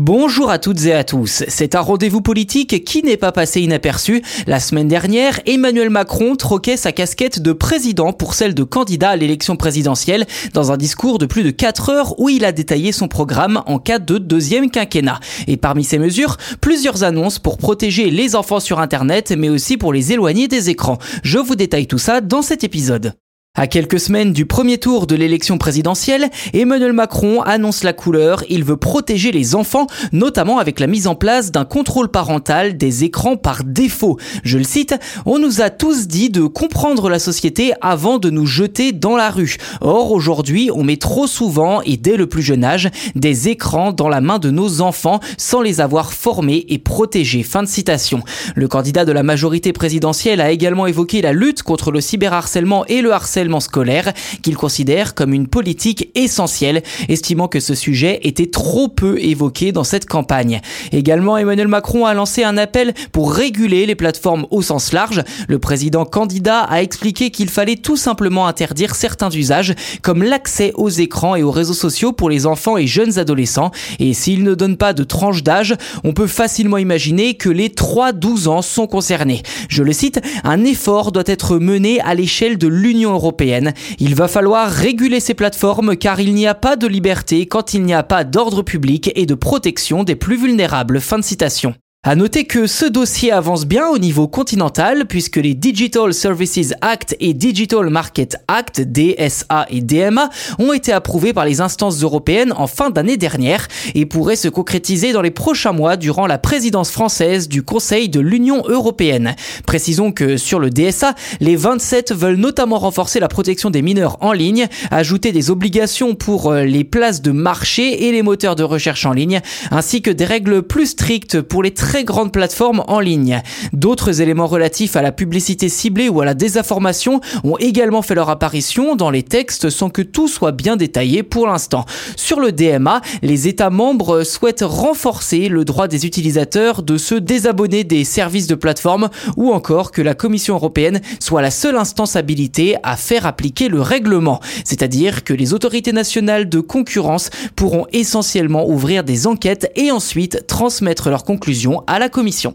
Bonjour à toutes et à tous. C'est un rendez-vous politique qui n'est pas passé inaperçu. La semaine dernière, Emmanuel Macron troquait sa casquette de président pour celle de candidat à l'élection présidentielle dans un discours de plus de 4 heures où il a détaillé son programme en cas de deuxième quinquennat. Et parmi ces mesures, plusieurs annonces pour protéger les enfants sur Internet mais aussi pour les éloigner des écrans. Je vous détaille tout ça dans cet épisode. À quelques semaines du premier tour de l'élection présidentielle, Emmanuel Macron annonce la couleur. Il veut protéger les enfants, notamment avec la mise en place d'un contrôle parental des écrans par défaut. Je le cite, on nous a tous dit de comprendre la société avant de nous jeter dans la rue. Or, aujourd'hui, on met trop souvent, et dès le plus jeune âge, des écrans dans la main de nos enfants sans les avoir formés et protégés. Fin de citation. Le candidat de la majorité présidentielle a également évoqué la lutte contre le cyberharcèlement et le harcèlement scolaire qu'il considère comme une politique essentielle, estimant que ce sujet était trop peu évoqué dans cette campagne. Également, Emmanuel Macron a lancé un appel pour réguler les plateformes au sens large. Le président candidat a expliqué qu'il fallait tout simplement interdire certains usages, comme l'accès aux écrans et aux réseaux sociaux pour les enfants et jeunes adolescents. Et s'il ne donne pas de tranche d'âge, on peut facilement imaginer que les 3-12 ans sont concernés. Je le cite, un effort doit être mené à l'échelle de l'Union européenne il va falloir réguler ces plateformes car il n'y a pas de liberté quand il n'y a pas d'ordre public et de protection des plus vulnérables. Fin de citation. À noter que ce dossier avance bien au niveau continental puisque les Digital Services Act et Digital Market Act, DSA et DMA, ont été approuvés par les instances européennes en fin d'année dernière et pourraient se concrétiser dans les prochains mois durant la présidence française du Conseil de l'Union européenne. Précisons que sur le DSA, les 27 veulent notamment renforcer la protection des mineurs en ligne, ajouter des obligations pour euh, les places de marché et les moteurs de recherche en ligne, ainsi que des règles plus strictes pour les très grandes plateformes en ligne. D'autres éléments relatifs à la publicité ciblée ou à la désinformation ont également fait leur apparition dans les textes sans que tout soit bien détaillé pour l'instant. Sur le DMA, les États membres souhaitent renforcer le droit des utilisateurs de se désabonner des services de plateforme ou encore que la Commission européenne soit la seule instance habilitée à faire appliquer le règlement. C'est-à-dire que les autorités nationales de concurrence pourront essentiellement ouvrir des enquêtes et ensuite transmettre leurs conclusions à la Commission.